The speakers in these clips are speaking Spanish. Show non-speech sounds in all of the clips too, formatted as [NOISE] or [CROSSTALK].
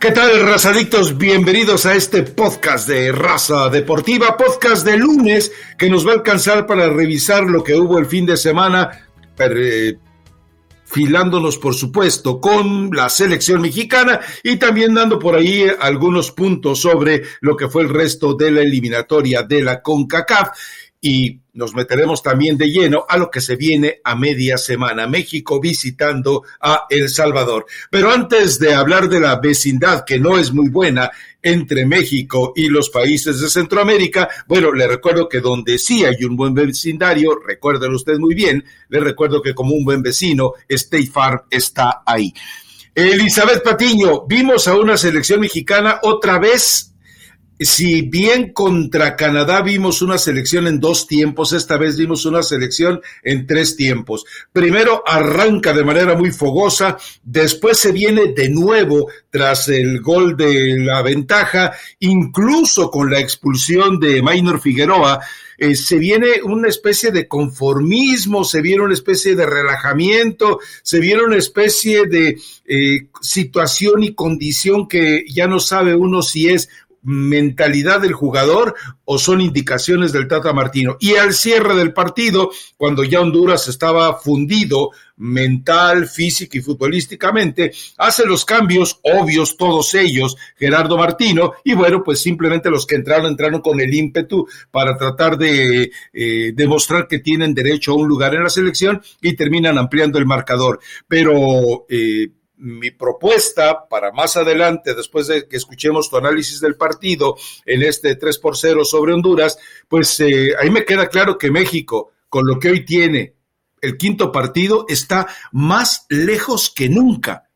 ¿Qué tal, razadictos? Bienvenidos a este podcast de Raza Deportiva, podcast de lunes que nos va a alcanzar para revisar lo que hubo el fin de semana, eh, filándonos, por supuesto, con la selección mexicana y también dando por ahí algunos puntos sobre lo que fue el resto de la eliminatoria de la CONCACAF y nos meteremos también de lleno a lo que se viene a media semana, México visitando a El Salvador. Pero antes de hablar de la vecindad, que no es muy buena entre México y los países de Centroamérica, bueno, le recuerdo que donde sí hay un buen vecindario, recuérdelo usted muy bien, le recuerdo que como un buen vecino, State Farm está ahí. Elizabeth Patiño, vimos a una selección mexicana otra vez si bien contra Canadá vimos una selección en dos tiempos, esta vez vimos una selección en tres tiempos. Primero arranca de manera muy fogosa, después se viene de nuevo tras el gol de la ventaja, incluso con la expulsión de Maynor Figueroa. Eh, se viene una especie de conformismo, se viene una especie de relajamiento, se viene una especie de eh, situación y condición que ya no sabe uno si es mentalidad del jugador o son indicaciones del Tata Martino. Y al cierre del partido, cuando ya Honduras estaba fundido mental, física y futbolísticamente, hace los cambios obvios, todos ellos, Gerardo Martino, y bueno, pues simplemente los que entraron, entraron con el ímpetu para tratar de eh, demostrar que tienen derecho a un lugar en la selección y terminan ampliando el marcador. Pero eh, mi propuesta para más adelante, después de que escuchemos tu análisis del partido en este 3 por 0 sobre Honduras, pues eh, ahí me queda claro que México, con lo que hoy tiene el quinto partido, está más lejos que nunca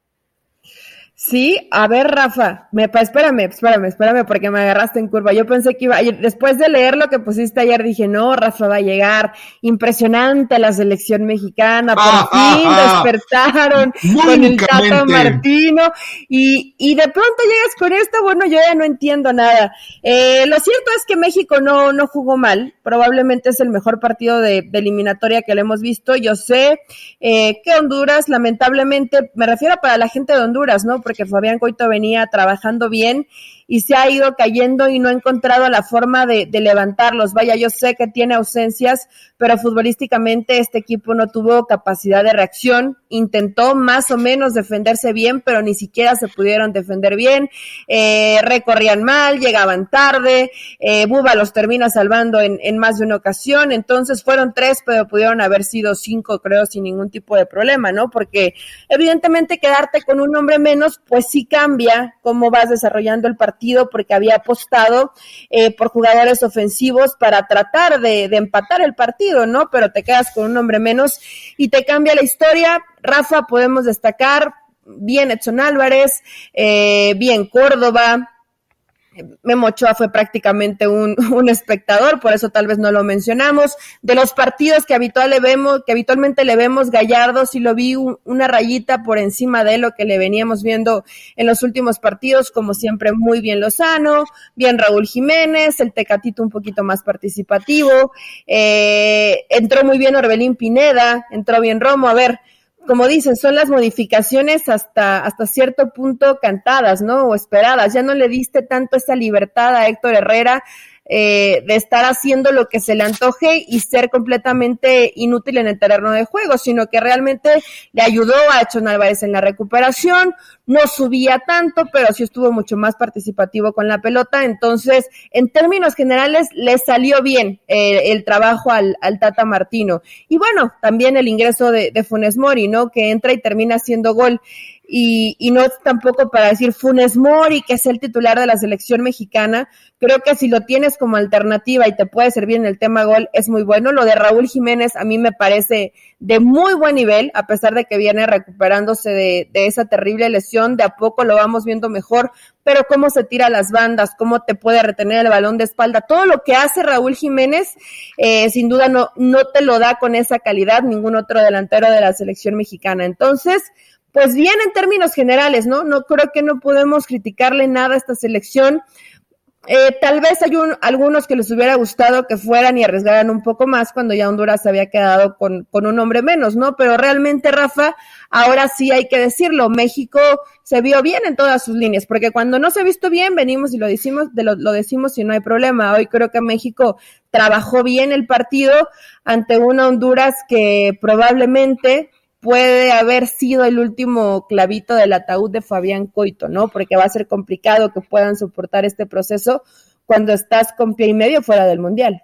Sí, a ver, Rafa, me, espérame, espérame, espérame, porque me agarraste en curva. Yo pensé que iba, después de leer lo que pusiste ayer, dije, no, Rafa va a llegar. Impresionante la selección mexicana, por ah, ah, fin ah. despertaron con el Tato Martino. Y, y de pronto llegas con esto, bueno, yo ya no entiendo nada. Eh, lo cierto es que México no, no jugó mal, probablemente es el mejor partido de, eliminatoria que le hemos visto. Yo sé eh, que Honduras, lamentablemente, me refiero para la gente de Honduras, ¿no? Que Fabián Coito venía trabajando bien y se ha ido cayendo y no ha encontrado la forma de, levantarlos. Vaya, yo sé que tiene ausencias, pero futbolísticamente este equipo no tuvo capacidad de reacción. Intentó más o menos defenderse bien, pero ni siquiera se pudieron defender bien. Eh, recorrían mal, llegaban tarde. Eh, Buba los termina salvando en, en más de una ocasión. Entonces fueron tres, pero pudieron haber sido cinco, creo, sin ningún tipo de problema, ¿no? Porque evidentemente quedarte con un hombre menos, pues sí cambia cómo vas desarrollando el partido porque había apostado eh, por jugadores ofensivos para tratar de, empatar el partido, ¿no? Pero te quedas con un hombre menos y te cambia la historia. Rafa, podemos destacar bien Edson Álvarez, eh, bien Córdoba, Memo Ochoa fue prácticamente un, [LAUGHS] un, espectador, por eso tal vez no lo mencionamos. De los partidos que, habitual vemos, que habitualmente le vemos, Gallardo sí lo vi una rayita por encima de lo que le veníamos viendo en los últimos partidos, como siempre muy bien Lozano, bien Raúl Jiménez, el Tecatito un poquito más participativo, eh, entró muy bien Orbelín Pineda, entró bien Romo, a ver, como dicen, son las modificaciones hasta, hasta cierto punto cantadas, ¿no? O esperadas. Ya no le diste tanto esa libertad a Héctor Herrera eh, de estar haciendo lo que se le antoje y ser completamente inútil en el terreno de juego, sino que realmente le ayudó a Echon Álvarez en la recuperación, no subía tanto, pero sí estuvo mucho más participativo con la pelota, entonces en términos generales le salió bien eh, el trabajo al, al, Tata Martino. Y bueno, también el ingreso de, de Funes Mori, ¿no? Que entra y termina haciendo gol y, y no tampoco para decir Funes Mori, que es el titular de la selección mexicana. Creo que si lo tienes como alternativa y te puede servir en el tema gol, es muy bueno. Lo de Raúl Jiménez a mí me parece de muy buen nivel, a pesar de que viene recuperándose de, de esa terrible lesión. De a poco lo vamos viendo mejor, pero cómo se tira las bandas, cómo te puede retener el balón de espalda, todo lo que hace Raúl Jiménez, eh, sin duda no, no te lo da con esa calidad ningún otro delantero de la selección mexicana. Entonces, pues bien en términos generales, ¿no? No creo que no podemos criticarle nada a esta selección. Eh, tal vez hay algunos que les hubiera gustado que fueran y arriesgaran un poco más cuando ya Honduras había quedado con, un hombre menos, ¿no? Pero realmente, Rafa, ahora sí hay que decirlo, México se vio bien en todas sus líneas, porque cuando no se ha visto bien, venimos y lo decimos, lo, lo decimos y no hay problema. Hoy creo que México trabajó bien el partido ante una Honduras que probablemente puede haber sido el último clavito del ataúd de Fabián Coito, ¿no? Porque va a ser complicado que puedan soportar este proceso cuando estás con pie y medio fuera del Mundial.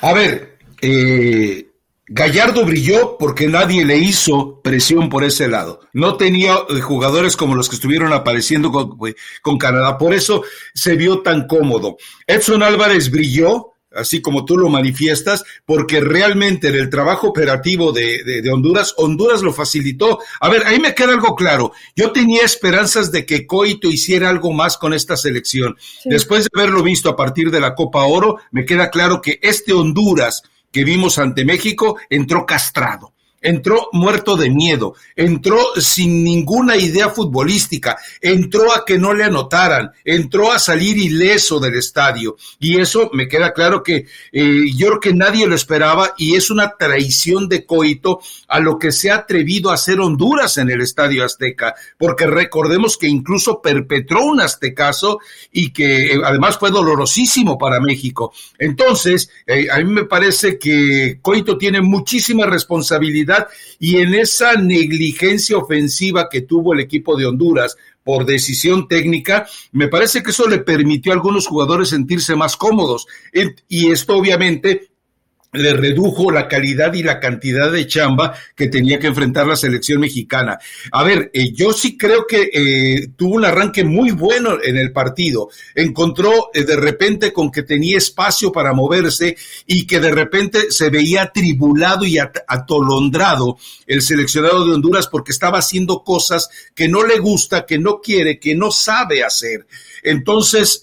A ver, eh, Gallardo brilló porque nadie le hizo presión por ese lado. No tenía eh, jugadores como los que estuvieron apareciendo con, con Canadá. Por eso se vio tan cómodo. Edson Álvarez brilló así como tú lo manifiestas, porque realmente en el trabajo operativo de, Honduras, Honduras lo facilitó. A ver, ahí me queda algo claro. Yo tenía esperanzas de que Coito hiciera algo más con esta selección. Después de haberlo visto a partir de la Copa Oro, me queda claro que este Honduras que vimos ante México entró castrado entró muerto de miedo, entró sin ninguna idea futbolística, entró a que no le anotaran, entró a salir ileso del estadio. Y eso me queda claro que eh, yo creo que nadie lo esperaba y es una traición de coito a lo que se ha atrevido a hacer Honduras en el estadio Azteca, porque recordemos que incluso perpetró un aztecaso y que eh, además fue dolorosísimo para México. Entonces, eh, a mí me parece que coito tiene muchísima responsabilidad y en esa negligencia ofensiva que tuvo el equipo de Honduras por decisión técnica, me parece que eso le permitió a algunos jugadores sentirse más cómodos. Y esto obviamente le redujo la calidad y la cantidad de chamba que tenía que enfrentar la selección mexicana. A ver, eh, yo sí creo que eh, tuvo un arranque muy bueno en el partido. Encontró eh, de repente con que tenía espacio para moverse y que de repente se veía atribulado y atolondrado el seleccionado de Honduras porque estaba haciendo cosas que no le gusta, que no quiere, que no sabe hacer. Entonces,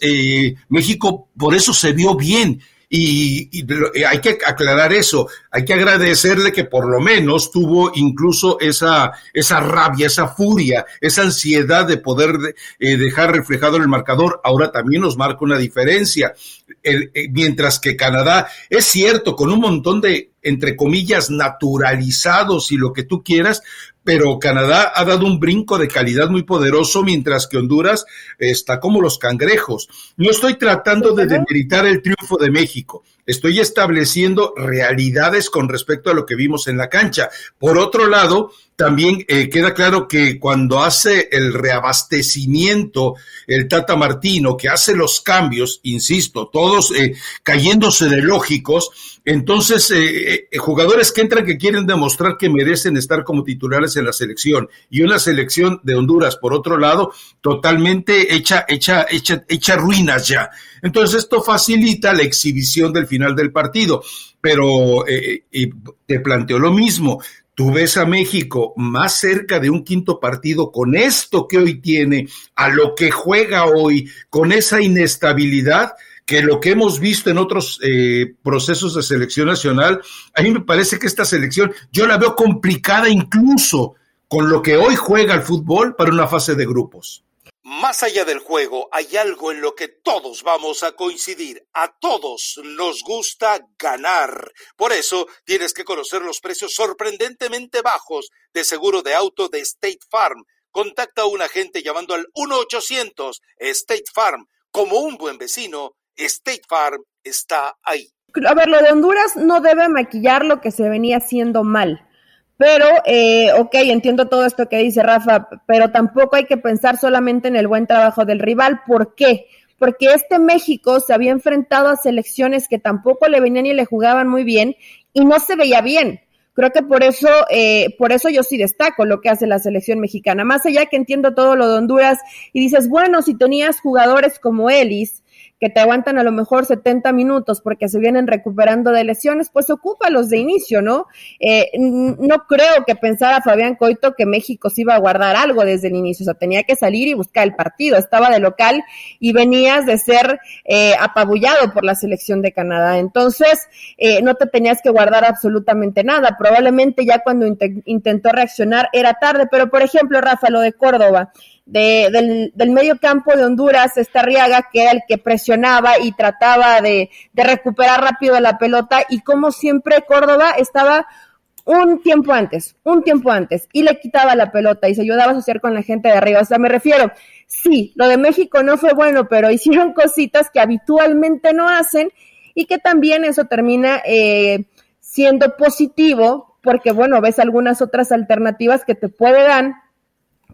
México por eso se vio bien y, hay que aclarar eso, hay que agradecerle que por lo menos tuvo incluso esa, esa rabia, esa furia, esa ansiedad de poder eh, dejar reflejado en el marcador. Ahora también nos marca una diferencia. Eh, mientras que Canadá es cierto, con un montón de, entre comillas, naturalizados y lo que tú quieras, pero Canadá ha dado un brinco de calidad muy poderoso, mientras que Honduras está como los cangrejos. No estoy tratando de demeritar el triunfo de México, estoy estableciendo realidades con respecto a lo que vimos en la cancha. Por otro lado, también eh, queda claro que cuando hace el reabastecimiento el Tata Martino, que hace los cambios, insisto, todos eh, cayéndose de lógicos, entonces eh, jugadores que entran que quieren demostrar que merecen estar como titulares en la selección y una selección de Honduras, por otro lado, totalmente hecha, hecha, hecha, hecha ruinas ya. Entonces esto facilita la exhibición del final del partido, pero te planteo lo mismo Tú ves a México más cerca de un quinto partido con esto que hoy tiene, a lo que juega hoy, con esa inestabilidad que lo que hemos visto en otros eh, procesos de selección nacional. A mí me parece que esta selección yo la veo complicada incluso con lo que hoy juega el fútbol para una fase de grupos. Más allá del juego, hay algo en lo que todos vamos a coincidir. A todos nos gusta ganar. Por eso tienes que conocer los precios sorprendentemente bajos de seguro de auto de State Farm. Contacta a un agente llamando al 1-800 State Farm. Como un buen vecino, State Farm está ahí. A ver, lo de Honduras no debe maquillar lo que se venía haciendo mal pero, eh, ok, entiendo todo esto que dice Rafa, pero tampoco hay que pensar solamente en el buen trabajo del rival. ¿Por qué? Porque este México se había enfrentado a selecciones que tampoco le venían y le jugaban muy bien y no se veía bien. Creo que por eso, eh, por eso yo sí destaco lo que hace la selección mexicana. Más allá que entiendo todo lo de Honduras y dices, bueno, si tenías jugadores como Ellis, que te aguantan a lo mejor 70 minutos porque se vienen recuperando de lesiones, pues ocúpalos de inicio, ¿no? Eh, no creo que pensara Fabián Coito que México se iba a guardar algo desde el inicio, o sea, tenía que salir y buscar el partido, estaba de local y venías de ser eh, apabullado por la selección de Canadá, entonces eh, no te tenías que guardar absolutamente nada, probablemente ya cuando intentó reaccionar era tarde, pero por ejemplo, Rafa, lo de Córdoba, del, del, medio campo de Honduras, Estarriaga, que era el que presionaba y trataba de, de recuperar rápido la pelota, y como siempre Córdoba estaba un tiempo antes, un tiempo antes, y le quitaba la pelota y se ayudaba a asociar con la gente de arriba. O sea, me refiero, sí, lo de México no fue bueno, pero [LAUGHS] hicieron cositas que habitualmente no hacen y que también eso termina eh, siendo positivo porque, bueno, ves algunas otras alternativas que te puede dar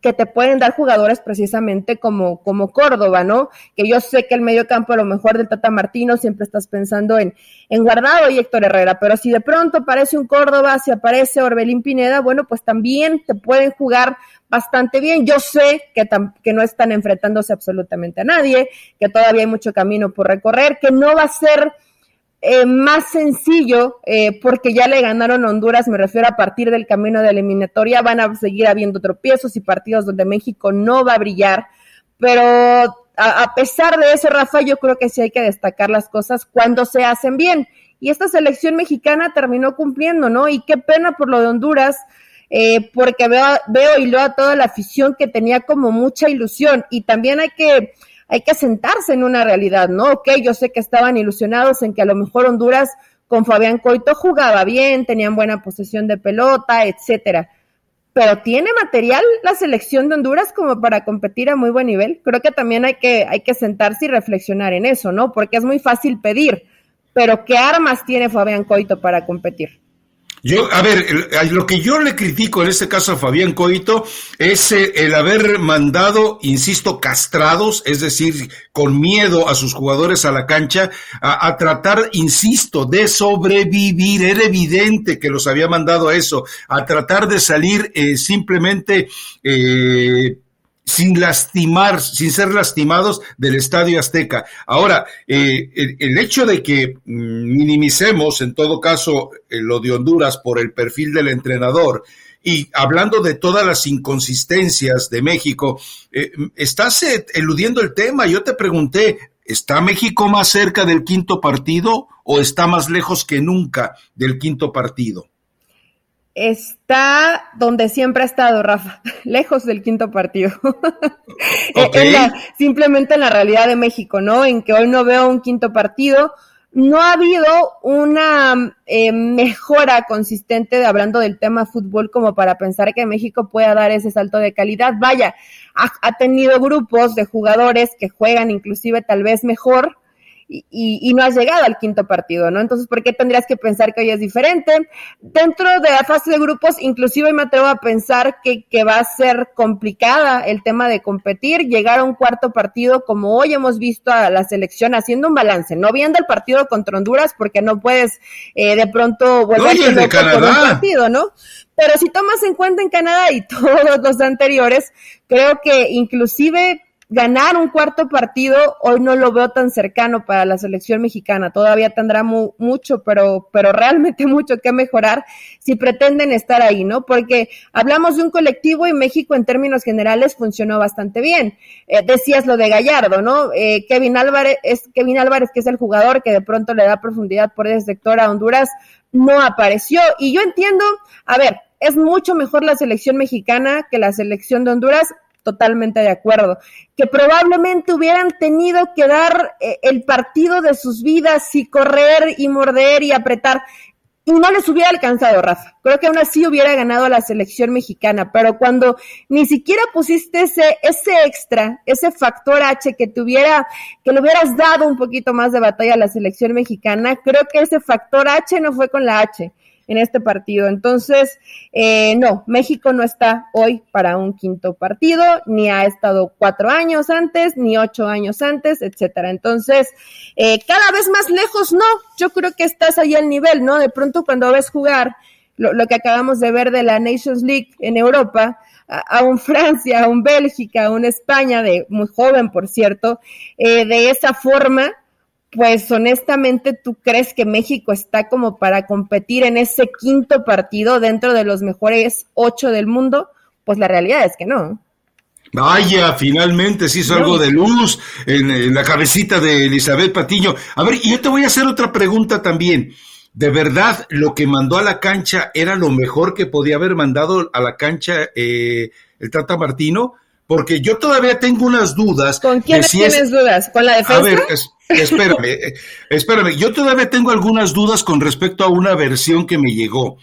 que te pueden dar jugadores precisamente como, como Córdoba, ¿no? Que yo sé que el medio campo a lo mejor del Tata Martino siempre estás pensando en, en Guardado y Héctor Herrera, pero si de pronto aparece un Córdoba, si aparece Orbelín Pineda, bueno, pues también te pueden jugar bastante bien. Yo sé que, que no están enfrentándose absolutamente a nadie, que todavía hay mucho camino por recorrer, que no va a ser eh, más sencillo, eh, porque ya le ganaron Honduras, me refiero a partir del camino de eliminatoria, van a seguir habiendo tropiezos y partidos donde México no va a brillar, pero a, pesar de eso, Rafa, yo creo que sí hay que destacar las cosas cuando se hacen bien. Y esta selección mexicana terminó cumpliendo, ¿no? Y qué pena por lo de Honduras, eh, porque veo, veo y leo a toda la afición que tenía como mucha ilusión. Y también hay que hay que sentarse en una realidad, ¿no? Ok, yo sé que estaban ilusionados en que a lo mejor Honduras con Fabián Coito jugaba bien, tenían buena posesión de pelota, etcétera. Pero tiene material la selección de Honduras como para competir a muy buen nivel. Creo que también hay que, hay que sentarse y reflexionar en eso, ¿no? Porque es muy fácil pedir, pero ¿qué armas tiene Fabián Coito para competir? Yo, a ver, lo que yo le critico en este caso a Fabián Coito es eh, el haber mandado, insisto, castrados, es decir, con miedo a sus jugadores a la cancha, a, tratar, insisto, de sobrevivir. Era evidente que los había mandado a eso, a tratar de salir eh, simplemente eh, sin lastimar, sin ser lastimados del Estadio Azteca. Ahora, eh, el, hecho de que mm, minimicemos en todo caso eh, lo de Honduras por el perfil del entrenador y hablando de todas las inconsistencias de México, eh, estás eludiendo el tema. Yo te pregunté, ¿está México más cerca del quinto partido o está más lejos que nunca del quinto partido? Está donde siempre ha estado, Rafa, [LAUGHS] lejos del quinto partido. [LAUGHS] Eh, simplemente en la realidad de México, ¿no? En que hoy no veo un quinto partido. No ha habido una eh, mejora consistente de, hablando del tema fútbol como para pensar que México pueda dar ese salto de calidad. Vaya, ha tenido grupos de jugadores que juegan inclusive tal vez mejor, y, no has llegado al quinto partido, ¿no? Entonces, ¿por qué tendrías que pensar que hoy es diferente? Dentro de la fase de grupos, inclusive me atrevo a pensar que, que va a ser complicada el tema de competir, llegar a un cuarto partido como hoy hemos visto a la selección haciendo un balance, no viendo el partido contra Honduras porque no puedes eh, de pronto volver a por un partido, ¿no? Pero si tomas en cuenta en Canadá y [LAUGHS] todos los anteriores, creo que inclusive ganar un cuarto partido hoy no lo veo tan cercano para la selección mexicana. Todavía tendrá mucho, pero, pero realmente [LAUGHS] mucho que mejorar si pretenden estar ahí, ¿no? Porque hablamos de un colectivo y México en términos generales funcionó bastante bien. Eh, decías lo de Gallardo, ¿no? Eh, Kevin Álvarez, es Kevin Álvarez, que es el jugador que de pronto le da profundidad por ese sector a Honduras, no apareció. Y yo entiendo, a ver, es mucho mejor la selección mexicana que la selección de Honduras totalmente de acuerdo, que probablemente hubieran tenido que dar eh, el partido de sus vidas y correr y morder y apretar. Y no les hubiera alcanzado, Rafa. Creo que aún así hubiera ganado la selección mexicana, pero cuando ni siquiera pusiste ese, ese extra, ese factor H que tuviera, que le hubieras dado un poquito más de batalla a la selección mexicana, creo que ese factor H no fue con la H en este partido. Entonces, eh, no, México no está hoy para un quinto partido, ni ha estado cuatro años antes, ni ocho años antes, etcétera. Entonces, eh, cada vez más lejos, no, yo creo que estás ahí al nivel, ¿no? De pronto cuando ves jugar lo, que acabamos de ver de la Nations League en Europa, a, un Francia, a un Bélgica, a un España, de muy joven, por cierto, eh, de esa forma, pues honestamente, ¿tú crees que México está como para competir en ese quinto partido dentro de los mejores ocho del mundo? Pues la realidad es que no. Vaya, finalmente se hizo algo de luz en, la cabecita de Elizabeth Patiño. A ver, y yo te voy a hacer otra pregunta también. ¿De verdad lo que mandó a la cancha era lo mejor que podía haber mandado a la cancha eh, el Tata Martino? Porque yo todavía tengo unas dudas. ¿Con quién tienes dudas? ¿Con la defensa? A ver, espérame, eh, espérame, yo todavía tengo algunas dudas con respecto a una versión que me llegó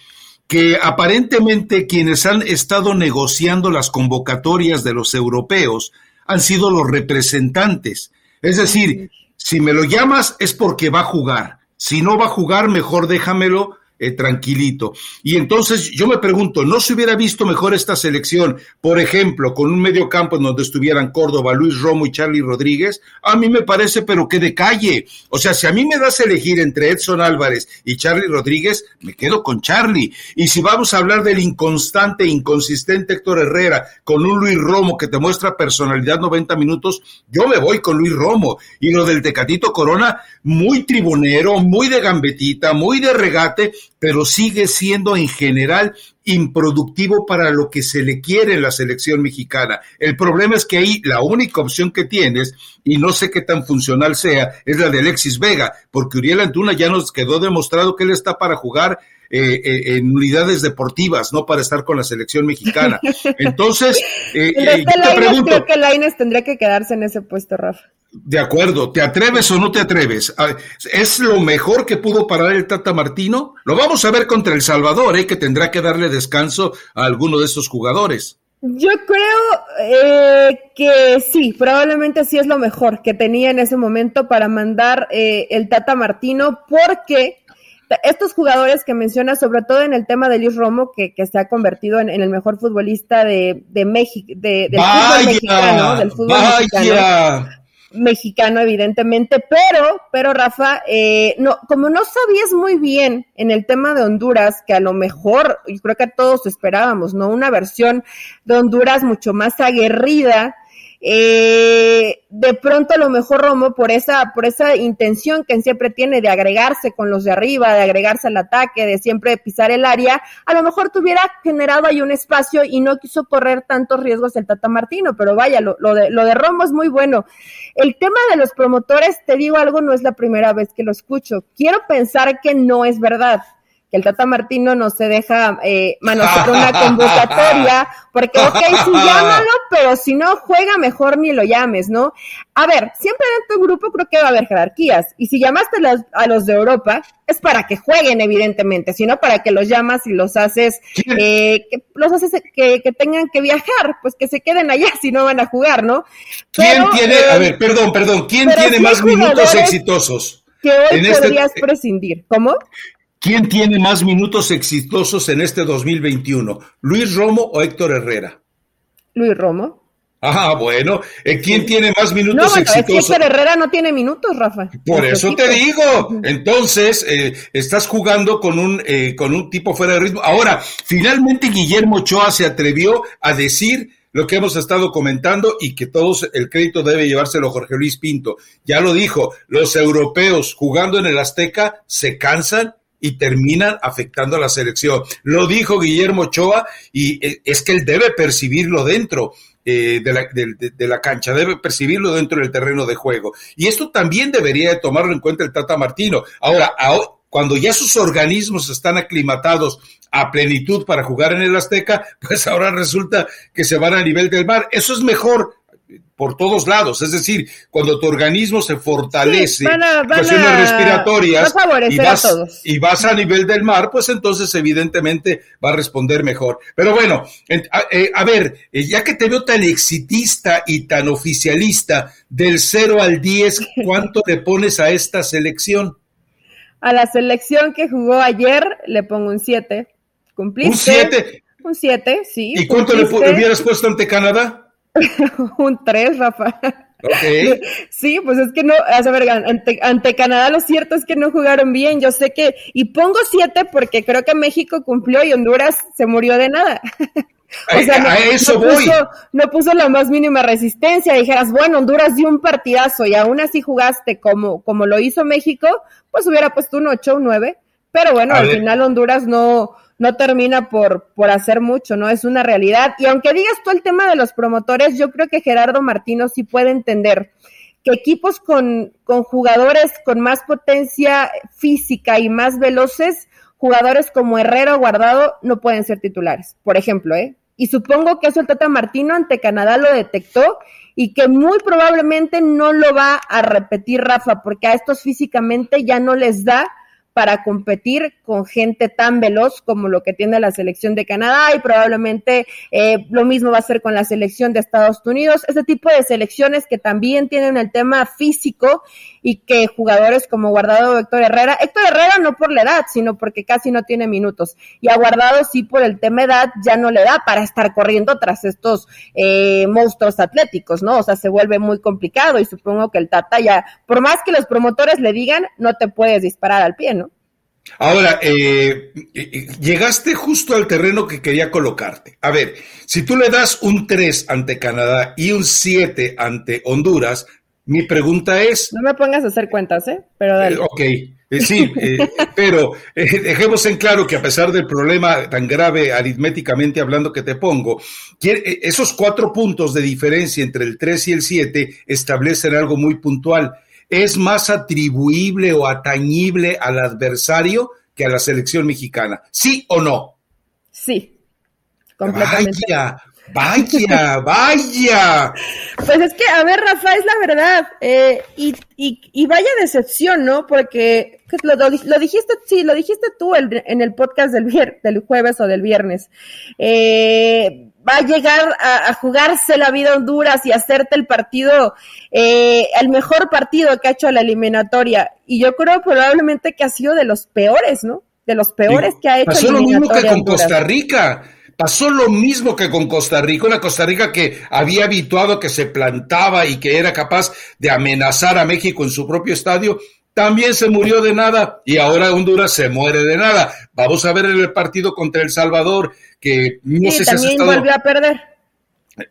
que aparentemente quienes han estado negociando las convocatorias de los europeos han sido los representantes. Es decir, si me lo llamas es porque va a jugar. Si no va a jugar, mejor déjamelo eh, tranquilito. Y entonces yo me pregunto, ¿no se hubiera visto mejor esta selección, por ejemplo, con un medio campo en donde estuvieran Córdoba, Luis Romo y Charlie Rodríguez? A mí me parece, pero que de calle. O sea, si a mí me das a elegir entre Edson Álvarez y Charlie Rodríguez, me quedo con Charlie. Y si vamos a hablar del inconstante, inconsistente Héctor Herrera, con un Luis Romo que te muestra personalidad 90 minutos, yo me voy con Luis Romo. Y lo del Tecatito Corona, muy tribunero, muy de gambetita, muy de regate, pero sigue siendo en general improductivo para lo que se le quiere en la selección mexicana. El problema es que ahí la única opción que tienes, y no sé qué tan funcional sea, es la de Alexis Vega, porque Uriel Antuna ya nos quedó demostrado que él está para jugar eh, eh, en unidades deportivas, no para estar con la selección mexicana. [LAUGHS] Entonces, eh, eh te pregunto, creo que Laines tendría que quedarse en ese puesto, Rafa. De acuerdo, ¿te atreves o no te atreves? ¿Es lo mejor que pudo parar el Tata Martino? Lo vamos a ver contra El Salvador, ¿eh? que tendrá que darle descanso a alguno de estos jugadores. Yo creo eh, que sí, probablemente sí es lo mejor que tenía en ese momento para mandar eh, el Tata Martino, porque estos jugadores que menciona, sobre todo en el tema de Luis Romo, que, que se ha convertido en, el mejor futbolista de, de México, de, del fútbol mexicano, del fútbol mexicano mexicano, evidentemente, pero, pero Rafa, eh, no, como no sabías muy bien en el tema de Honduras, que a lo mejor, y creo que todos esperábamos, ¿no? Una versión de Honduras mucho más aguerrida, eh, de pronto a lo mejor Romo por esa, por esa intención que siempre tiene de agregarse con los de arriba, de agregarse al ataque, de siempre pisar el área, a lo mejor tuviera generado ahí un espacio y no quiso correr tantos riesgos el Tata Martino, pero vaya, lo, lo, de, lo de Romo es muy bueno. El tema de los promotores, te digo algo, no es la primera vez que lo escucho. Quiero pensar que no es verdad que el Tata Martino no se deja eh, manosear una [LAUGHS] convocatoria, porque, ok, sí, [LAUGHS] llámalo, pero si no juega, mejor ni lo llames, ¿no? A ver, siempre en tu grupo creo que va a haber jerarquías, y si llamaste a los, de Europa, es para que jueguen, evidentemente, sino para que los llamas y los haces, eh, que, los haces que, tengan que viajar, pues que se queden allá [LAUGHS] si no van a jugar, ¿no? ¿Quién tiene, a eh, ver, perdón, perdón, ¿quién tiene más minutos exitosos? Que hoy este podrías prescindir. ¿Cómo? ¿Quién tiene más minutos exitosos en este 2021? ¿Luis Romo o Héctor Herrera? Luis Romo. Ah, bueno. Eh, ¿Quién tiene más minutos no, exitosos? Héctor Herrera no tiene minutos, Rafa. Por eso te digo. Entonces, eh, estás jugando con un, eh, con un tipo fuera de ritmo. Ahora, finalmente Guillermo Ochoa se atrevió a decir lo que hemos estado comentando y que todos el crédito debe llevárselo Jorge Luis Pinto. Ya lo dijo, los europeos jugando en el Azteca se cansan y terminan afectando a la selección. Lo dijo Guillermo Ochoa y eh, es que él debe percibirlo dentro eh, de, la, cancha, debe percibirlo dentro del terreno de juego. Y esto también debería tomarlo en cuenta el Tata Martino. Ahora, cuando ya sus organismos están aclimatados a plenitud para jugar en el Azteca, [LAUGHS] pues ahora resulta que se van a nivel del mar. Eso es mejor por todos lados. Es decir, cuando tu organismo se fortalece, cuestiones respiratorias y, vas, a y vas a nivel del mar, pues entonces evidentemente va a responder mejor. Pero bueno, eh, a, ver, eh, ya que te veo tan exitista y tan oficialista, del 0 al 10, [LAUGHS] ¿cuánto le pones a esta selección? A la selección que jugó ayer le pongo un 7. ¿Cumpliste? ¿Un 7? Un 7, sí. ¿Y cuánto le hubieras puesto ante Canadá? [LAUGHS] un 3, Rafa. [LAUGHS] Sí, pues es que no, a ver, ante, ante, Canadá lo cierto es que no jugaron bien. Yo sé que, y pongo 7 porque creo que México cumplió y Honduras se murió de nada. [LAUGHS] o sea, no, eso Puso, no puso la más mínima resistencia. Dijeras, bueno, Honduras dio un partidazo y aún así jugaste como, como lo hizo México, pues hubiera puesto un 8 o un 9. Pero bueno, al final Honduras no, no termina por, por hacer mucho, ¿no? Es una realidad. Y aunque digas tú el tema de los promotores, yo creo que Gerardo Martino sí puede entender que equipos con, con jugadores con más potencia física y más veloces, jugadores como Herrero Guardado no pueden ser titulares, por ejemplo, ¿eh? Y supongo que eso el Tata Martino ante Canadá lo detectó y que muy probablemente no lo va a repetir Rafa, porque a estos físicamente ya no les da para competir con gente tan veloz como lo que tiene la selección de Canadá y probablemente eh, lo mismo va a ser con la selección de Estados Unidos. Ese tipo de selecciones que también tienen el tema físico y que jugadores como Guardado o Héctor Herrera, Héctor Herrera no por la edad, sino porque casi no tiene minutos y a Guardado sí por el tema edad ya no le da para estar corriendo tras estos eh, monstruos atléticos, ¿no? O sea, se vuelve muy complicado y supongo que el Tata ya, por más que los promotores le digan, no te puedes disparar al pie, ¿no? Ahora, eh, eh, llegaste justo al terreno que quería colocarte. A ver, si tú le das un 3 ante Canadá y un 7 ante Honduras, mi pregunta es... No me pongas a hacer cuentas, ¿eh? Pero dale. Eh, ok, sí, pero dejemos en claro que a pesar del problema tan grave aritméticamente hablando que te pongo, esos cuatro puntos de diferencia entre el 3 y el 7 establecen algo muy puntual es más atribuible o atañible al adversario que a la selección mexicana. ¿Sí o no? Sí, completamente. Vaya, vaya, vaya. Pues es que, a ver, Rafa, es la verdad. Eh, y, y, vaya decepción, ¿no? Porque pues, lo, lo, dijiste, sí, lo dijiste tú en el podcast del, del jueves o del viernes. Eh, va a llegar a, jugarse la vida Honduras y hacerte el partido, eh, el mejor partido que ha hecho la eliminatoria. Y yo creo probablemente que ha sido de los peores, ¿no? De los peores que ha hecho. Pasó lo mismo que con Costa Rica. Pasó lo mismo que con Costa Rica, una Costa Rica que había habituado que se plantaba y que era capaz de amenazar a México en su propio estadio, también se murió de nada y ahora Honduras se muere de nada. Vamos a ver el partido contra El Salvador, que no sé si has estado... volvió a perder.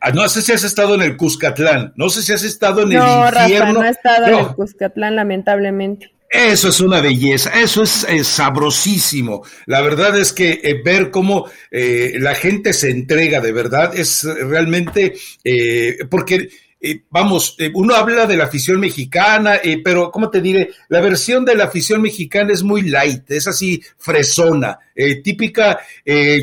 Ah, no sé si has estado en el Cuscatlán, no sé si has estado en el infierno. Rafa, no he estado en el Cuscatlán, lamentablemente. Eso es una belleza, eso es, sabrosísimo. La verdad es que eh, ver cómo eh, la gente se entrega de verdad es realmente, eh, porque eh, vamos, eh, uno habla de la afición mexicana, eh, pero ¿cómo te diré? La versión de la afición mexicana es muy light, es así fresona, típica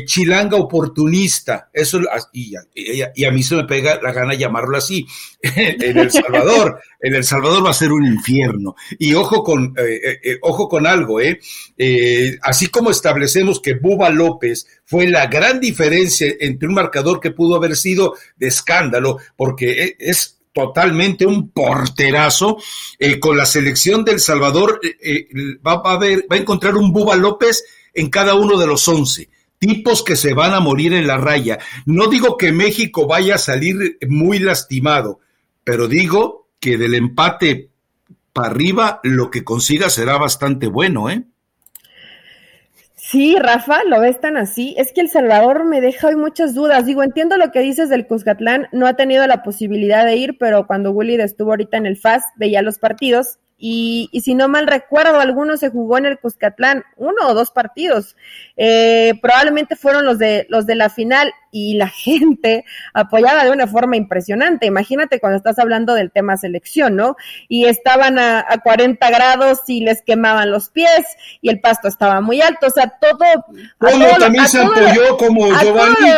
chilanga oportunista, eso, y, y, a mí se me pega la gana llamarlo así. [LAUGHS] en El Salvador, en El Salvador va a ser un infierno. Y ojo con, ojo con algo. Así como establecemos que Buba López fue la gran diferencia entre un marcador que pudo haber sido de escándalo, porque es totalmente un porterazo. Eh, con la selección del Salvador eh, eh, va, a va a encontrar un Buba López en cada uno de los once. Tipos que se van a morir en la raya. No digo que México vaya a salir muy lastimado, pero digo que del empate para arriba lo que consiga será bastante bueno, ¿eh? Sí, Rafa, lo ves tan así. Es que El Salvador me deja hoy muchas dudas. Digo, entiendo lo que dices del Cuscatlán, no ha tenido la posibilidad de ir, pero cuando Willy estuvo ahorita en el FAS, veía los partidos y, y, si no mal recuerdo, algunos se jugó en el Cuscatlán, uno o dos partidos. Eh, probablemente fueron los de, los de la final y la gente apoyaba de una forma impresionante. Imagínate cuando estás hablando del tema selección, ¿no? Y estaban a, a 40 grados y les quemaban los pies y el pasto estaba muy alto. O sea, todo. Bueno, también se apoyó como Giovanni.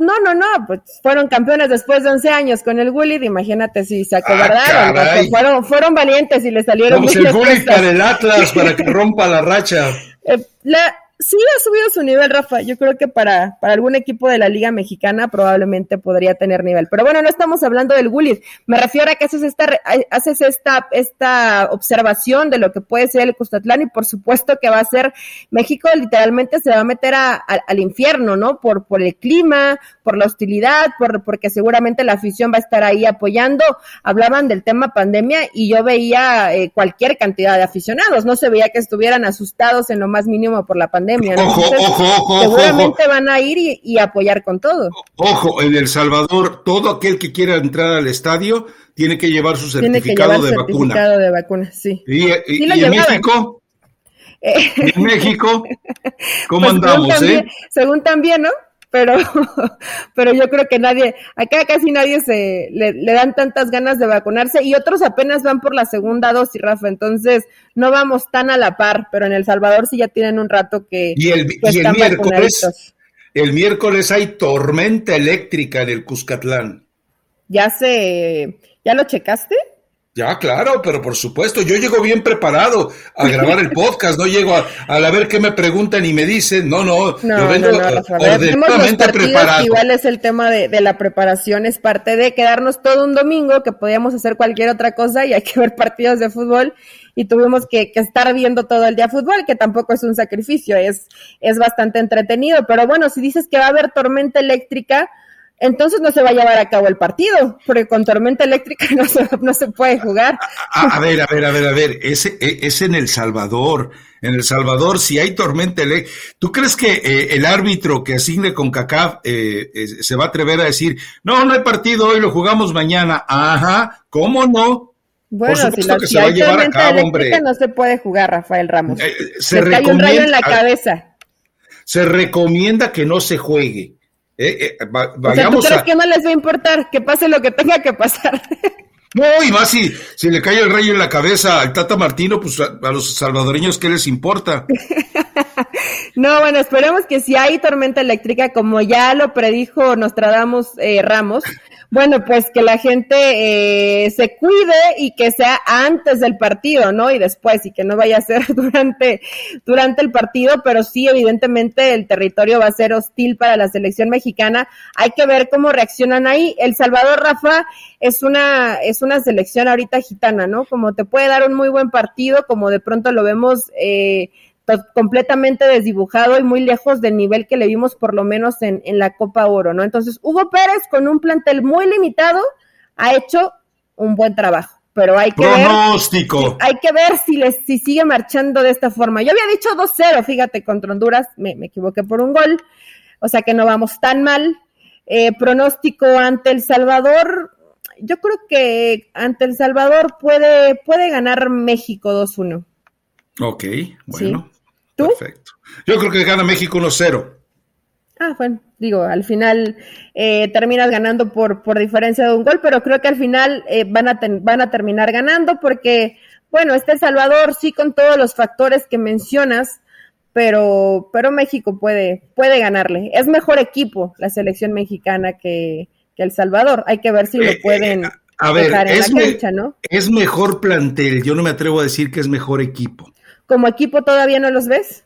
no, no, no, pues fueron campeones después de 11 años con el Willy. Imagínate si se ah, acobardaron. fueron, fueron valientes y les salió Vamos, el bullying para el Atlas, para que [LAUGHS] rompa la racha. Eh, la, sí ha subido su nivel, Rafa. Yo creo que para, para algún equipo de la Liga Mexicana probablemente podría tener nivel. Pero bueno, no estamos hablando del Willis. Me refiero a que haces esta, haces esta, esta observación de lo que puede ser el Custatlán y por supuesto que va a ser México literalmente se va a meter a, al infierno, ¿no? Por, por el clima, por la hostilidad, por, porque seguramente la afición va a estar ahí apoyando. Hablaban del tema pandemia y yo veía eh, cualquier cantidad de aficionados. No se veía que estuvieran asustados en lo más mínimo por la pandemia Ojo, ojo, ojo, seguramente van a ir y, apoyar con todo. Ojo, en El Salvador, todo aquel que quiera entrar al estadio tiene que llevar su certificado de vacuna. Certificado de vacuna, sí. ¿Y, en México? en México? ¿Cómo [LAUGHS] pues andamos, eh? Según también, ¿no? Pero, [LAUGHS] pero yo creo que nadie, acá casi nadie se le, dan tantas ganas de vacunarse y otros apenas van por la segunda dosis, Rafa, entonces no vamos tan a la par, pero en El Salvador sí ya tienen un rato que, y el, y el miércoles. El miércoles hay tormenta eléctrica en el Cuscatlán. ¿Ya se, ya lo checaste? Ya, claro, pero por supuesto, yo llego bien preparado a grabar el [LAUGHS] podcast, no llego a, a, ver qué me preguntan y me dicen, no, no, no yo vengo no, preparado. Igual es el tema de, de, la preparación, es parte de quedarnos todo un domingo, que podíamos hacer cualquier otra cosa y hay que ver partidos de fútbol y tuvimos que, que, estar viendo todo el día fútbol, que tampoco es un sacrificio, es, es bastante entretenido, pero bueno, si dices que va a haber tormenta eléctrica, entonces no se va a llevar a cabo el partido, porque con tormenta eléctrica [LAUGHS] no se, no se puede jugar. A, ver, a ver, a ver, a ver, es, es en El Salvador. En El Salvador, si hay tormenta eléctrica, ¿tú crees que eh, el árbitro que asigne con CACAF eh, eh, se va a atrever a decir, no, no hay partido hoy, lo jugamos mañana? Ajá, ¿cómo no? Bueno, si, que se va a llevar a cabo, hombre. No se puede jugar, Rafael Ramos. se, recomienda, un rayo en la cabeza. Se recomienda que no se juegue eh, eh, ¿tú crees que no les va a importar? Que pase lo que tenga que pasar. [LAUGHS] No, y más si, si le cae el rayo en la cabeza al Tata Martino, pues a, los salvadoreños, ¿qué les importa? [LAUGHS] no, bueno, esperemos que si hay tormenta eléctrica, como ya lo predijo Nostradamus eh, Ramos, bueno, pues que la gente eh, se cuide y que sea antes del partido, ¿no? Y después, y que no vaya a ser [LAUGHS] durante, durante el partido, pero sí, evidentemente, el territorio va a ser hostil para la selección mexicana. Hay que ver cómo reaccionan ahí. El Salvador Rafa es una, es una selección ahorita gitana, ¿no? Como te puede dar un muy buen partido, como de pronto lo vemos, eh, completamente desdibujado y muy lejos del nivel que le vimos por lo menos en, en la Copa Oro, ¿no? Entonces, Hugo Pérez con un plantel muy limitado ha hecho un buen trabajo pero hay que Pronóstico. ver. Hay que ver si, les, si sigue marchando de esta forma. Yo había dicho 2-0, fíjate, contra Honduras, me, me, equivoqué por un gol, o sea que no vamos tan mal. Eh, pronóstico ante El Salvador, yo creo que ante El Salvador puede, puede ganar México 2-1. Ok, bueno. Perfecto. Yo creo que gana México 1-0. Ah, bueno, digo, al final eh, terminas ganando por, por diferencia de un gol, pero creo que al final eh, van, a van a terminar ganando porque, bueno, este Salvador sí con todos los factores que mencionas, pero, pero México puede, puede ganarle. Es mejor equipo la selección mexicana que, que El Salvador. Hay que ver si lo eh, pueden a ver, dejar en la cancha, ¿no? Es mejor plantel, yo no me atrevo a decir que es mejor equipo como equipo todavía no los ves?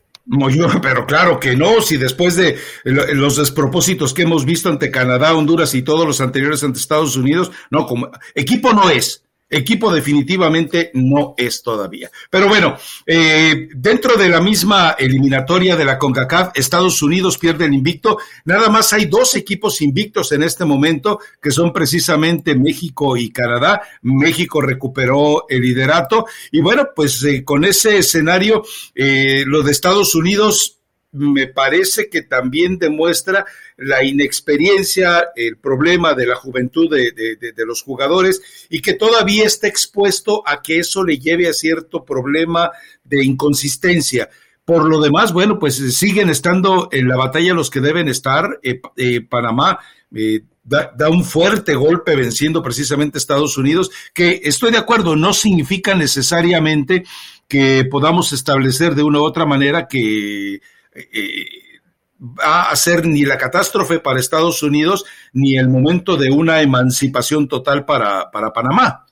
pero claro que no, si después de los despropósitos que hemos visto ante Canadá, Honduras y todos los anteriores ante Estados Unidos, no, como equipo no es. Equipo definitivamente no es todavía. Pero bueno, eh, dentro de la misma eliminatoria de la CONCACAF, Estados Unidos pierde el invicto. Nada más hay dos equipos invictos en este momento, que son precisamente México y Canadá. México recuperó el liderato. Y bueno, pues eh, con ese escenario, eh, lo de Estados Unidos me parece que también demuestra la inexperiencia, el problema de la juventud de, de, los jugadores y que todavía está expuesto a que eso le lleve a cierto problema de inconsistencia. Por lo demás, bueno, pues siguen estando en la batalla los que deben estar. Eh, eh, Panamá eh, da, da, un fuerte golpe venciendo precisamente a Estados Unidos, que estoy de acuerdo, no significa necesariamente que podamos establecer de una u otra manera que eh, va a ser ni la catástrofe para Estados Unidos ni el momento de una emancipación total para, para Panamá.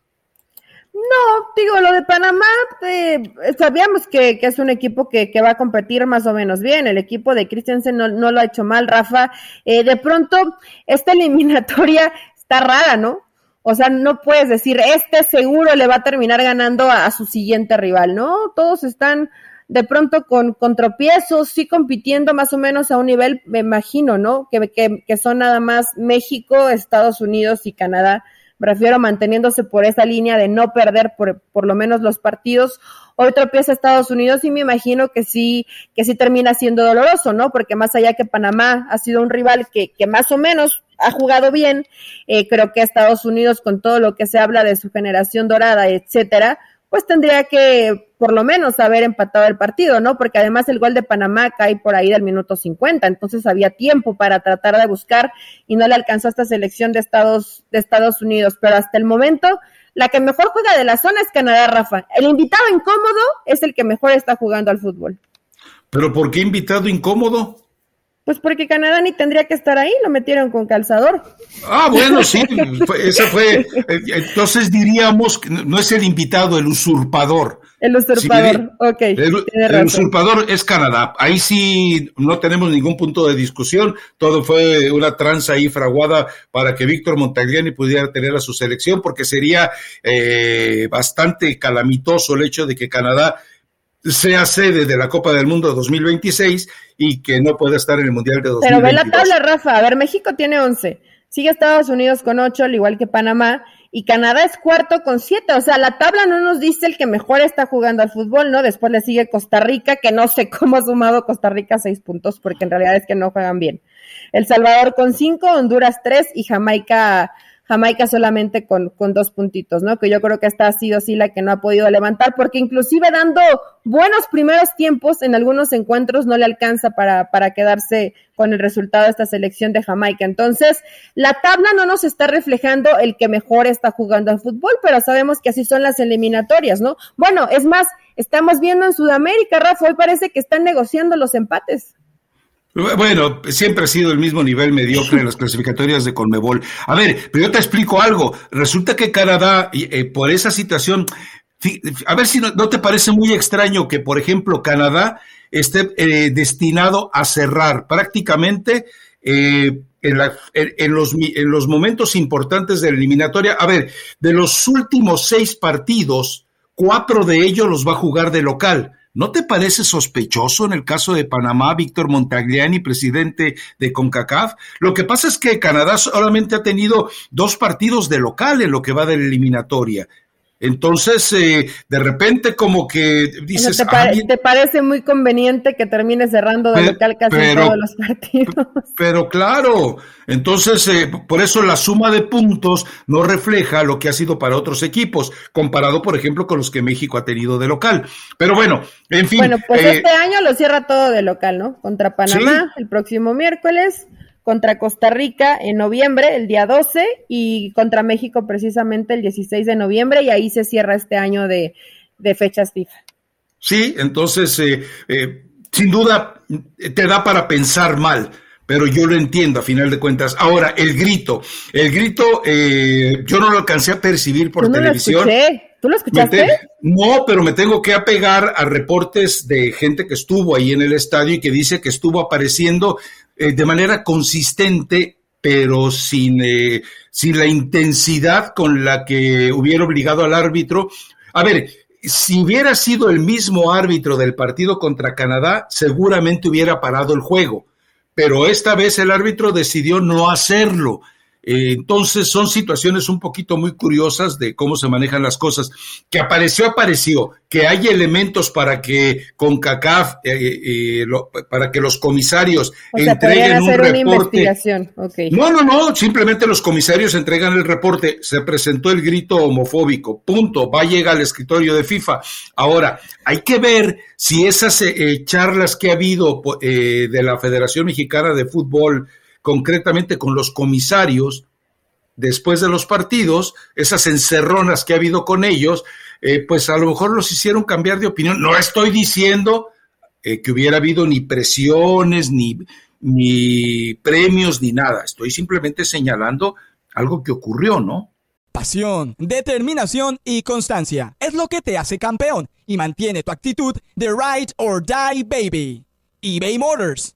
No, digo, lo de Panamá, eh, sabíamos que, es un equipo que, va a competir más o menos bien. El equipo de Christensen no, lo ha hecho mal, Rafa. Eh, de pronto, esta [LAUGHS] eliminatoria está rara, ¿no? O sea, no puedes decir, este seguro le va a terminar ganando a, a su siguiente rival, ¿no? Todos están de pronto con, con tropiezos, sí compitiendo más o menos a un nivel, me imagino, ¿no? Que, que, son nada más México, Estados Unidos y Canadá. Me refiero manteniéndose por esa línea de no perder por, por lo menos los partidos. Hoy tropieza Estados Unidos y me imagino que sí, que sí termina siendo doloroso, ¿no? Porque más allá que Panamá ha sido un rival que, que más o menos ha jugado bien, eh, creo que Estados Unidos con todo lo que se habla de su generación dorada, etcétera, pues tendría que por lo menos haber empatado el partido, ¿no? Porque además el gol de Panamá cae por ahí del minuto 50, entonces había tiempo para tratar de buscar y no le alcanzó a esta selección de Estados, de Estados Unidos, pero hasta el momento la que mejor juega de la zona es Canadá, Rafa. El invitado incómodo es el que mejor está jugando al fútbol. ¿Pero por qué invitado incómodo? Pues porque Canadá ni tendría que estar ahí, lo metieron con calzador. Ah, bueno, sí, [LAUGHS] ese fue. Eh, entonces diríamos, que no es el invitado, el usurpador. El usurpador, ok. El, usurpador es Canadá. Ahí sí no tenemos ningún punto de discusión. Todo fue una tranza ahí fraguada para que Víctor Montagliani pudiera tener a su selección, porque sería eh, bastante calamitoso el hecho de que Canadá sea sede de la Copa del Mundo 2026 y que no pueda estar en el Mundial de 2022. Pero ve la tabla, Rafa. A ver, México tiene 11. Sigue Estados Unidos con 8, al igual que Panamá. Y Canadá es cuarto con 7. O sea, la tabla no nos dice el que mejor está jugando al fútbol, ¿no? Después le sigue Costa Rica, que no sé cómo ha sumado Costa Rica 6 puntos, porque en realidad es que no juegan bien. El Salvador con 5, Honduras 3 y Jamaica Jamaica solamente con, con dos puntitos, ¿no? Que yo creo que esta ha sido sí la que no ha podido levantar, porque inclusive dando buenos primeros tiempos en algunos encuentros no le alcanza para, para quedarse con el resultado de esta selección de Jamaica. Entonces, la tabla no nos está reflejando el que mejor está jugando al fútbol, pero sabemos que así son las eliminatorias, ¿no? Bueno, es más, estamos viendo en Sudamérica, Rafa, hoy parece que están negociando los empates. Bueno, siempre ha sido el mismo nivel mediocre en las clasificatorias de Conmebol. A ver, pero yo te explico algo. Resulta que Canadá, eh, por esa situación, a ver si no, te parece muy extraño que, por ejemplo, Canadá esté eh, destinado a cerrar prácticamente eh, en, en, los, en los momentos importantes de la eliminatoria. A ver, de los últimos seis partidos, cuatro de ellos los va a jugar de local. ¿No te parece sospechoso en el caso de Panamá, Víctor Montagliani, presidente de CONCACAF? Lo que pasa es que Canadá solamente ha tenido dos partidos de local en lo que va de la eliminatoria. Entonces, eh, de repente como que dices... te, parece muy conveniente que termine cerrando de local casi todos los partidos? Pero claro, entonces eh, por eso la suma de puntos no refleja lo que ha sido para otros equipos, comparado, por ejemplo, con los que México ha tenido de local. Pero bueno, en fin. Bueno, pues eh, este año lo cierra todo de local, ¿no? Contra Panamá el próximo miércoles contra Costa Rica en noviembre, el día 12, y contra México precisamente el 16 de noviembre, y ahí se cierra este año de, fechas FIFA. Sí, entonces, eh, eh, sin duda, te da para pensar mal, pero yo lo entiendo a final de cuentas. Ahora, el grito, el grito, eh, yo no lo alcancé a percibir por televisión. ¿Tú lo escuchaste? no, pero me tengo que apegar a reportes de gente que estuvo ahí en el estadio y que dice que estuvo apareciendo eh, de manera consistente, pero sin, eh, sin la intensidad con la que hubiera obligado al árbitro. A ver, si hubiera sido el mismo árbitro del partido contra Canadá, seguramente hubiera parado el juego, pero esta vez el árbitro decidió no hacerlo eh, entonces son situaciones un poquito muy curiosas de cómo se manejan las cosas. Que apareció, apareció. Que hay elementos para que con CACAF, eh, eh, para que los comisarios entreguen un reporte. No, no, no. Simplemente los comisarios entregan el reporte. Se presentó el grito homofóbico. Punto. Va a llegar al escritorio de FIFA. Ahora, hay que ver si esas charlas que ha habido de la Federación Mexicana de Fútbol concretamente con los comisarios, después de los partidos, esas encerronas que ha habido con ellos, eh, pues a lo mejor los hicieron cambiar de opinión. No estoy diciendo eh, que hubiera habido ni presiones, ni, ni premios, ni nada. Estoy simplemente señalando algo que ocurrió, ¿no? Pasión, determinación y constancia es lo que te hace campeón y mantiene tu actitud de ride or die baby. eBay Motors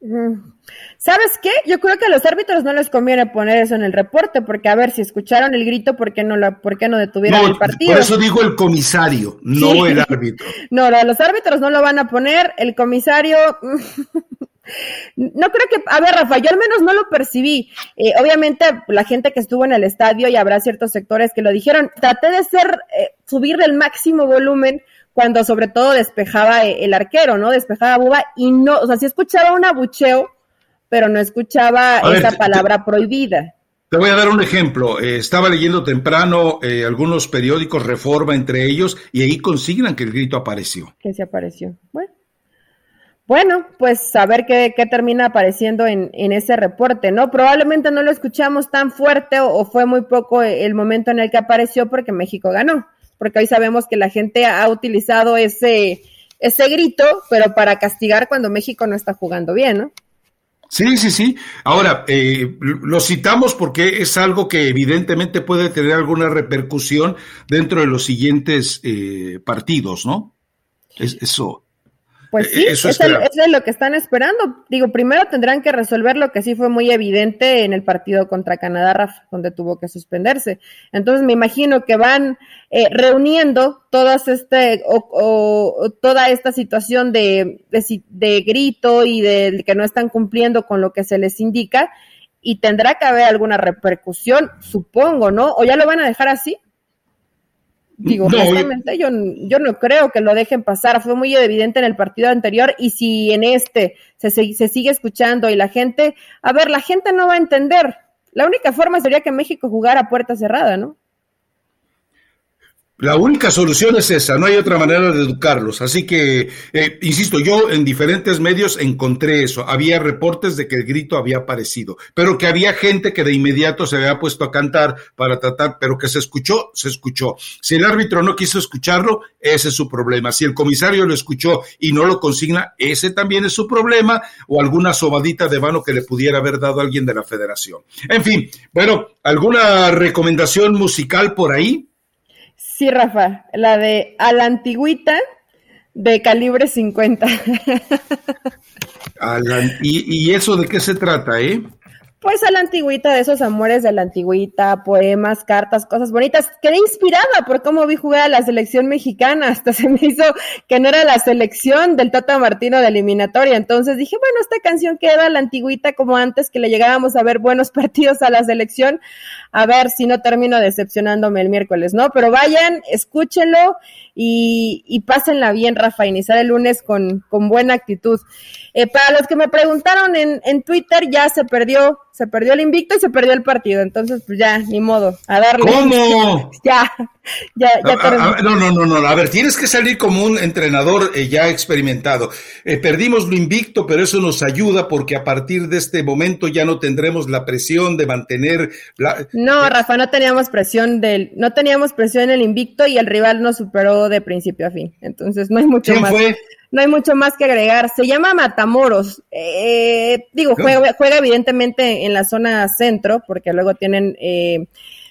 Mm. ¿Sabes qué? Yo creo que a los árbitros no les conviene poner eso en el reporte, porque a ver, si escucharon el grito, ¿por qué no, la, por qué no detuvieron el partido? Por eso digo el comisario, no el [LAUGHS] árbitro. No, los árbitros no lo van a poner, el comisario... [LAUGHS] No creo que, a ver, Rafa, yo al menos no lo percibí. Eh, obviamente, la gente que estuvo en el estadio y habrá ciertos sectores que lo dijeron. Traté de ser, eh, subir el máximo volumen cuando sobre todo despejaba eh, el arquero, ¿no? Despejaba Buba y no, o sea, sí escuchaba un abucheo, pero no escuchaba esa palabra prohibida. Te voy a dar un ejemplo. Eh, estaba leyendo temprano eh, algunos periódicos, Reforma entre ellos, y ahí consignan que el grito apareció. Que se apareció. Bueno. Bueno, pues a ver qué, termina apareciendo en, en, ese reporte, ¿no? Probablemente no lo escuchamos tan fuerte o, fue muy poco el momento en el que apareció porque México ganó, porque hoy sabemos que la gente ha utilizado ese, ese grito, pero para castigar cuando México no está jugando bien, ¿no? Sí, sí, sí. Ahora, eh, lo citamos porque es algo que evidentemente puede tener alguna repercusión dentro de los siguientes eh, partidos, ¿no? Es, eso, pues eh, sí, eso es, lo que están esperando. Digo, primero tendrán que resolver lo que sí fue muy evidente en el partido contra Canadá, Rafa, donde tuvo que suspenderse. Entonces me imagino que van eh, reuniendo todas este, o, toda esta situación de, de, de grito y de que no están cumpliendo con lo que se les indica y tendrá que haber alguna repercusión, supongo, ¿no? ¿O ya lo van a dejar así? Digo, honestamente, yo, yo no creo que lo dejen pasar. Fue muy evidente en el partido anterior y si en este se, se sigue escuchando y la gente, a ver, la gente no va a entender. La única forma sería que México jugara a puerta cerrada, ¿no? La única solución es esa, no hay otra manera de educarlos. Así que, eh, insisto, yo en diferentes medios encontré eso. Había reportes de que el grito había aparecido, pero que había gente que de inmediato se había puesto a cantar para tratar, pero que se escuchó, se escuchó. Si el árbitro no quiso escucharlo, ese es su problema. Si el comisario lo escuchó y no lo consigna, ese también es su problema, o alguna sobadita de mano que le pudiera haber dado alguien de la federación. En fin, bueno, ¿alguna recomendación musical por ahí? Sí, Rafa, la de a la antigüita de calibre 50. [LAUGHS] ¿Y, ¿Y eso de qué se trata, eh? Pues a la antigüita, de esos amores de la antigüita, poemas, cartas, cosas bonitas. Quedé inspirada por cómo vi jugar a la selección mexicana. [LAUGHS] Hasta se me hizo que no era la selección del Tata Martino de eliminatoria. Entonces dije, bueno, esta canción queda la antigüita como antes que le llegábamos a ver buenos [LAUGHS] partidos a la selección. A ver si no termino decepcionándome el miércoles, ¿no? Pero vayan, escúchenlo y, y pásenla bien, Rafa, iniciar el lunes con, con buena actitud. Eh, para los que me preguntaron en, en Twitter, ya se perdió, se perdió el invicto y se perdió el partido. Entonces, pues ya, ni modo, a darle. ¿Cómo? [LAUGHS] ya, ya, ya. no, no, no, no. A ver, tienes que salir como un entrenador eh, ya experimentado. Eh, perdimos lo invicto, pero eso nos ayuda porque a partir de este momento ya no tendremos la presión de mantener. No, Rafa, no teníamos presión del, no teníamos presión en el invicto y el rival nos superó de principio a fin. Entonces, no hay mucho ¿Quién más. Fue? No hay mucho más que agregar. Se llama Matamoros. Eh, digo, juega, juega, evidentemente en la zona centro, porque luego tienen eh,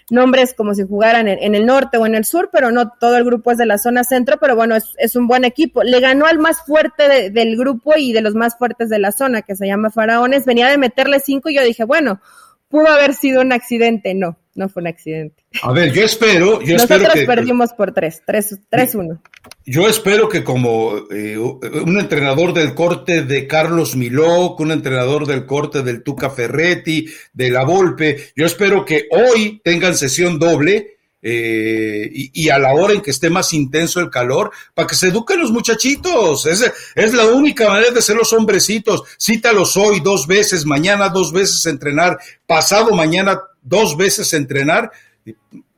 nombres como si jugaran en, el norte o en el sur, pero no todo el grupo es de la zona centro, pero bueno, es, un buen equipo. Le ganó al más fuerte del grupo y de los más fuertes de la zona, que se llama Faraones. Venía de meterle cinco y yo dije, bueno, pudo haber sido un accidente. No, no fue un accidente. A ver, yo espero. Yo Nosotros espero que, perdimos por tres, tres, tres, uno. Yo espero que como eh, un entrenador del corte de Carlos Miló, un entrenador del corte del Tuca Ferretti, de La Volpe, yo espero que hoy tengan sesión doble eh, y, a la hora en que esté más intenso el calor, para que se eduquen los muchachitos. Es, es la única manera de ser los hombrecitos. Cítalos hoy dos veces, mañana dos veces entrenar, pasado mañana dos veces entrenar,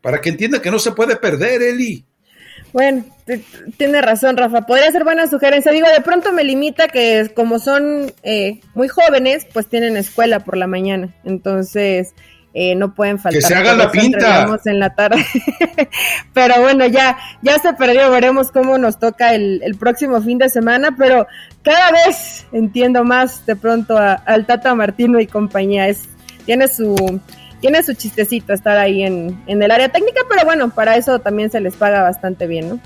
para que entienda que no se puede perder, Eli. Bueno, tiene razón, Rafa. Podría ser buena sugerencia. Digo, de pronto me limita que como son eh, muy jóvenes, pues tienen escuela por la mañana. Entonces, eh, no pueden faltar. Que se haga la pinta. en la tarde. [LAUGHS] pero bueno, ya, ya se perdió. Veremos cómo nos toca el, próximo fin de semana. Pero cada vez entiendo más de pronto al Tata Martino y compañía. Es, tiene su tiene su chistecito estar ahí en, en, el área técnica, pero bueno, para eso también se les paga bastante bien, ¿no?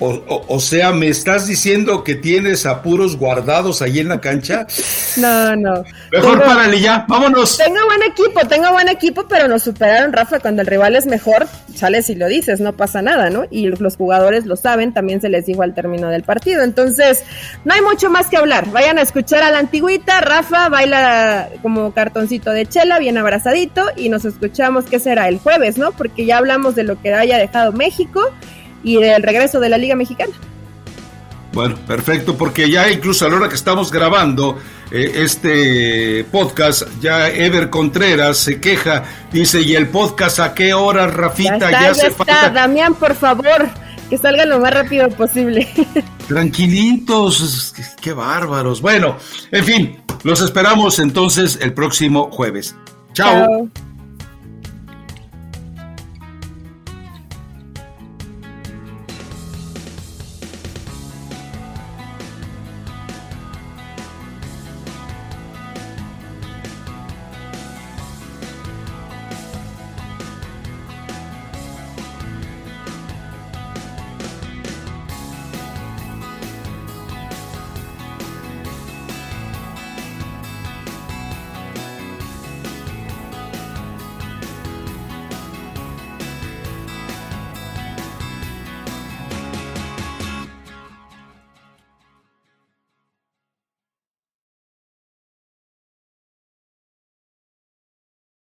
O, sea, ¿me estás diciendo que tienes apuros guardados ahí en la cancha? [LAUGHS] No, no. Mejor párale ya, vámonos. Tengo buen equipo, tengo buen equipo, pero nos superaron, Rafa. Cuando el rival es mejor, sales y lo dices, no pasa nada, ¿no? Y los jugadores lo saben, también se les dijo al término del partido. Entonces, no hay mucho más que hablar. Vayan a escuchar a la antigüita. Rafa baila como cartoncito de chela, bien abrazadito, y nos escuchamos, ¿qué será? El jueves, ¿no? Porque ya hablamos de lo que haya dejado México y del regreso de la Liga Mexicana. Bueno, perfecto, porque ya incluso a la hora que estamos grabando eh, este podcast, ya Ever Contreras se queja, dice, ¿y el podcast a qué hora, Rafita? Ya está, ya, está. Damián, por favor, que salga lo más rápido posible. [LAUGHS] Tranquilitos, qué bárbaros. Bueno, en fin, los esperamos entonces el próximo jueves. Chao.